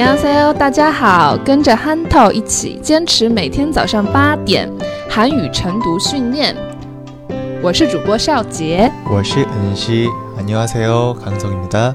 안녕하세요，大家好，跟着憨透一起坚持每天早上八点韩语晨读训练。我是主播邵杰，我是恩熙，안녕하세요강성입니다。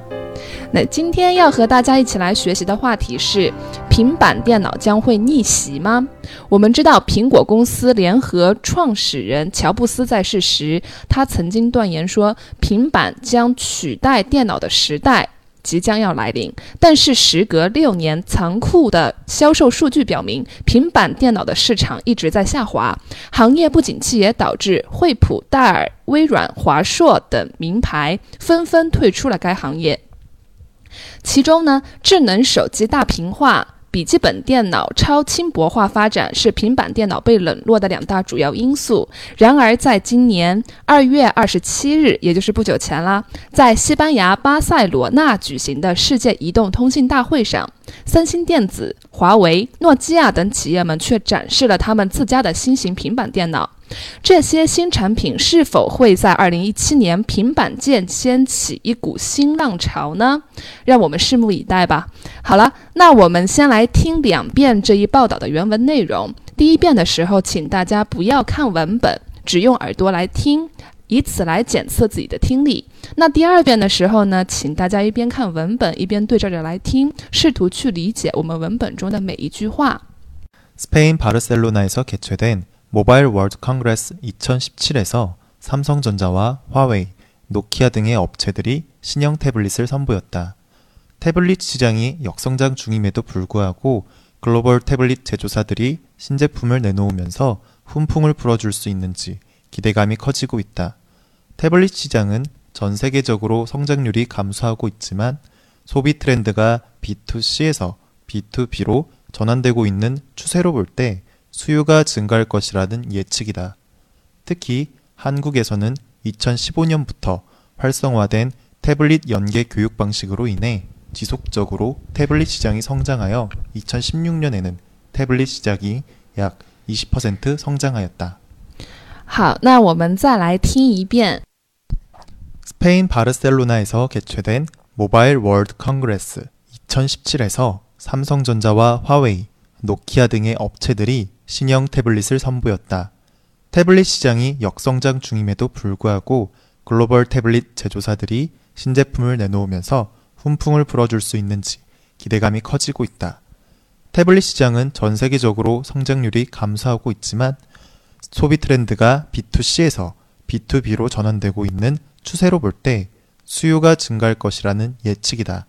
那今天要和大家一起来学习的话题是：平板电脑将会逆袭吗？我们知道，苹果公司联合创始人乔布斯在世时，他曾经断言说，平板将取代电脑的时代。 即将要来临，但是时隔六年，残酷的销售数据表明，平板电脑的市场一直在下滑，行业不景气也导致惠普、戴尔、微软、华硕等名牌纷纷退出了该行业。其中呢，智能手机大屏化。笔记本电脑超轻薄化发展是平板电脑被冷落的两大主要因素。然而，在今年二月二十七日，也就是不久前啦，在西班牙巴塞罗那举行的世界移动通信大会上，三星电子、华为、诺基亚等企业们却展示了他们自家的新型平板电脑。这些新产品是否会在二零一七年平板界掀起一股新浪潮呢？让我们拭目以待吧。好了，那我们先来听两遍这一报道的原文内容。第一遍的时候，请大家不要看文本，只用耳朵来听，以此来检测自己的听力。那第二遍的时候呢，请大家一边看文本，一边对照着来听，试图去理解我们文本中的每一句话。 스페인바르셀로나에서개최된 모바일 월드 컨그레스 2017에서 삼성전자와 화웨이, 노키아 등의 업체들이 신형 태블릿을 선보였다. 태블릿 시장이 역성장 중임에도 불구하고 글로벌 태블릿 제조사들이 신제품을 내놓으면서 훈풍을 불어줄 수 있는지 기대감이 커지고 있다. 태블릿 시장은 전 세계적으로 성장률이 감소하고 있지만 소비 트렌드가 B2C에서 B2B로 전환되고 있는 추세로 볼때 수요가 증가할 것이라는 예측이다. 특히 한국에서는 2015년부터 활성화된 태블릿 연계 교육 방식으로 인해 지속적으로 태블릿 시장이 성장하여 2016년에는 태블릿 시장이 약 20% 성장하였다. 好，那我们再来听一遍。 스페인 바르셀로나에서 개최된 모바일 월드 컨그레스 2017에서 삼성전자와 화웨이, 노키아 등의 업체들이 신형 태블릿을 선보였다. 태블릿 시장이 역성장 중임에도 불구하고 글로벌 태블릿 제조사들이 신제품을 내놓으면서 훈풍을 불어줄 수 있는지 기대감이 커지고 있다. 태블릿 시장은 전 세계적으로 성장률이 감소하고 있지만 소비 트렌드가 B2C에서 B2B로 전환되고 있는 추세로 볼 때 수요가 증가할 것이라는 예측이다.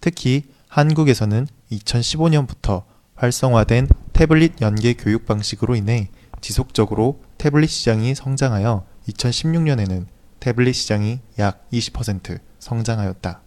특히 한국에서는 2015년부터 활성화된 태블릿 연계 교육 방식으로 인해 지속적으로 태블릿 시장이 성장하여 2016년에는 태블릿 시장이 약 20% 성장하였다.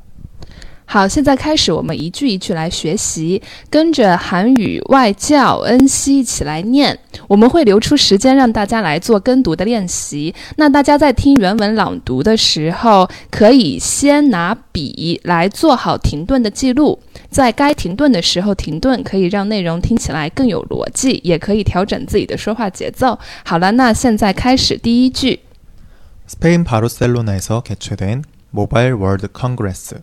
好，现在开始，我们一句一句来学习，跟着韩语外教恩熙一起来念。我们会留出时间让大家来做跟读的练习。那大家在听原文朗读的时候，可以先拿笔来做好停顿的记录，在该停顿的时候停顿，可以让内容听起来更有逻辑，也可以调整自己的说话节奏。好了，那现在开始第一句。 스페인 바르셀로나에서 개최된 모바일 월드 컨그레스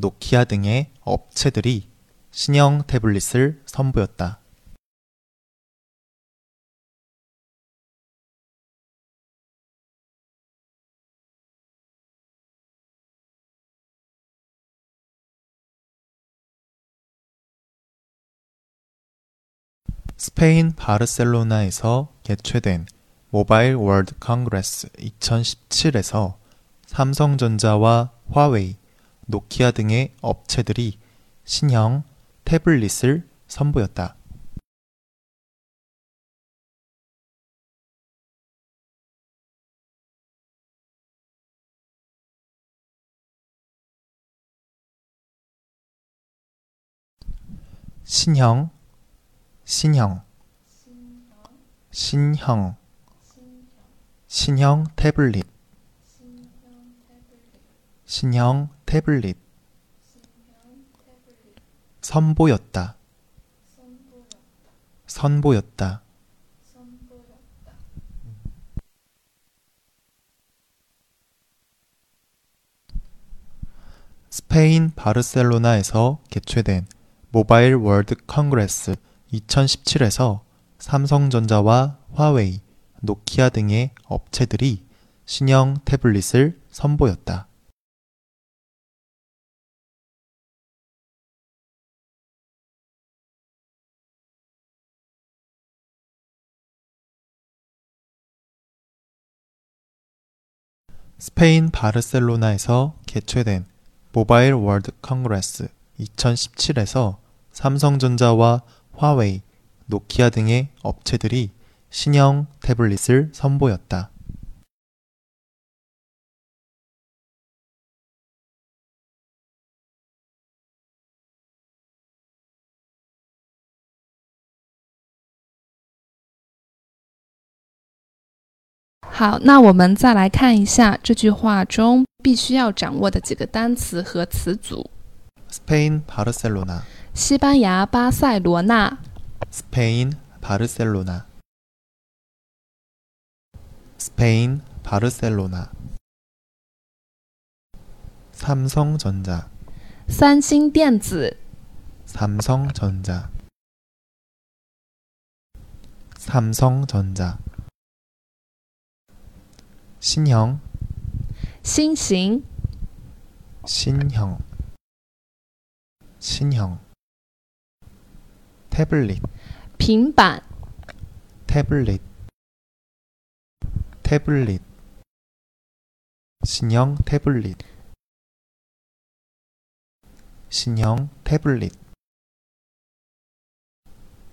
노키아 등의 업체들이 신형 태블릿을 선보였다. 스페인 바르셀로나에서 개최된 모바일 월드 컨그레스 2017에서 삼성전자와 화웨이, 노키아 등의 업체들이 신형 태블릿을 선보였다. 신형, 신형, 신형, 신형 태블릿, 신형 태블릿, 선보였다, 선보였다, 스페인 바르셀로나에서 개최된 모바일 월드 컨그레스 2017에서 삼성전자와 화웨이, 노키아 등의 업체들이 신형 태블릿을 선보였다. 스페인 바르셀로나에서 개최된 모바일 월드 컨그레스 2017에서 삼성전자와 화웨이, 노키아 등의 업체들이 신형 태블릿을 선보였다. “好，那我们再来看一下这句话中必须要掌握的几个单词和词组。 스페인 바르셀로나, 西班牙巴塞罗那， 스페인 바르셀로나, 스페인 바르셀로나, 삼성전자, 三星电子， 삼성전자, 삼성전자, 신형, 新型， 신형, 신형, 태블릿, 平板， 태블릿, 태블릿, 신형 태블릿, 신형 태블릿,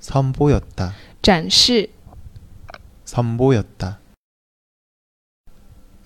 선보였다, 展示， 선보였다,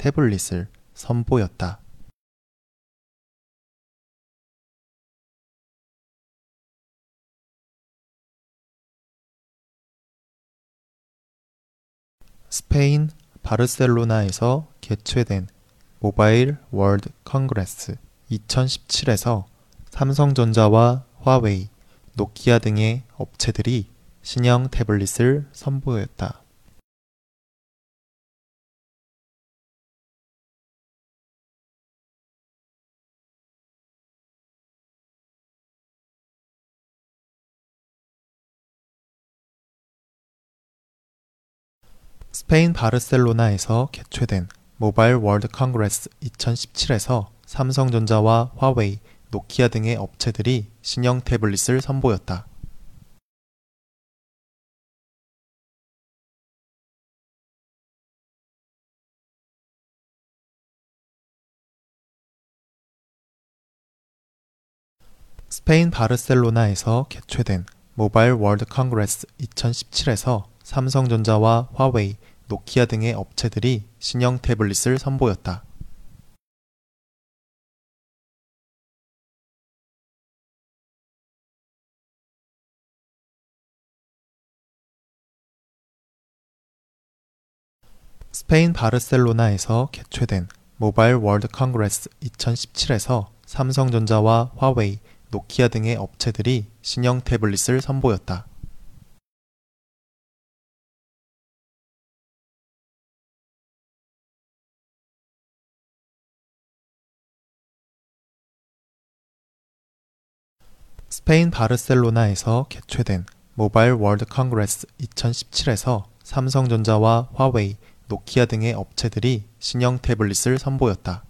태블릿을 선보였다. 스페인 바르셀로나에서 개최된 모바일 월드 컨그레스 2017에서 삼성전자와 화웨이, 노키아 등의 업체들이 신형 태블릿을 선보였다. 스페인 바르셀로나에서 개최된 모바일 월드 컨그레스 2017에서 삼성전자와 화웨이, 노키아 등의 업체들이 신형 태블릿을 선보였다. 스페인 바르셀로나에서 개최된 모바일 월드 컨그레스 2017에서 삼성전자와 화웨이, 노키아 등의 업체들이 신형 태블릿을 선보였다. 스페인 바르셀로나에서 개최된 모바일 월드 컨그레스 2017에서 삼성전자와 화웨이, 노키아 등의 업체들이 신형 태블릿을 선보였다. 스페인 바르셀로나에서 개최된 모바일 월드 컨그레스 2017에서 삼성전자와 화웨이, 노키아 등의 업체들이 신형 태블릿을 선보였다.